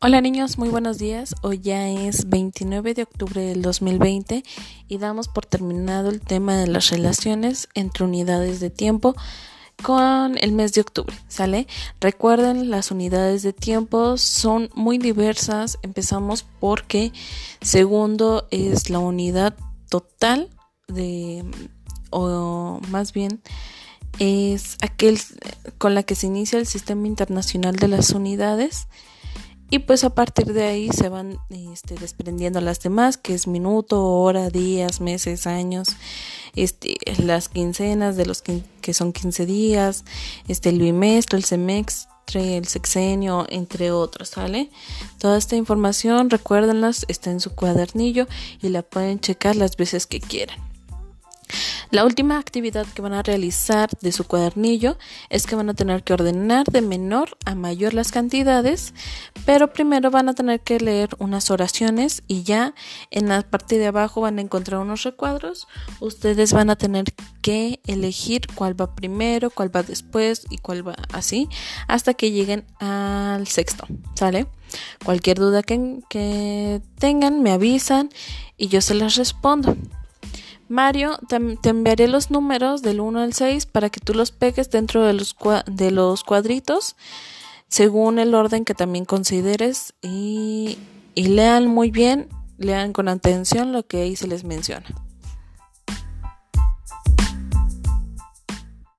Hola niños, muy buenos días. Hoy ya es 29 de octubre del 2020 y damos por terminado el tema de las relaciones entre unidades de tiempo con el mes de octubre, ¿sale? Recuerden, las unidades de tiempo son muy diversas. Empezamos porque segundo es la unidad total de, o más bien, es aquel con la que se inicia el sistema internacional de las unidades y pues a partir de ahí se van este, desprendiendo las demás, que es minuto, hora, días, meses, años, este, las quincenas de los que son 15 días, este, el bimestre, el semestre, el sexenio, entre otros, ¿sale? Toda esta información, recuérdenlas, está en su cuadernillo y la pueden checar las veces que quieran. La última actividad que van a realizar de su cuadernillo es que van a tener que ordenar de menor a mayor las cantidades, pero primero van a tener que leer unas oraciones y ya en la parte de abajo van a encontrar unos recuadros. Ustedes van a tener que elegir cuál va primero, cuál va después y cuál va así hasta que lleguen al sexto, ¿sale? Cualquier duda que, tengan me avisan y yo se las respondo. Mario, te, enviaré los números del 1 al 6 para que tú los pegues dentro de los, de los cuadritos según el orden que también consideres y, y lean muy bien, lean con atención lo que ahí se les menciona.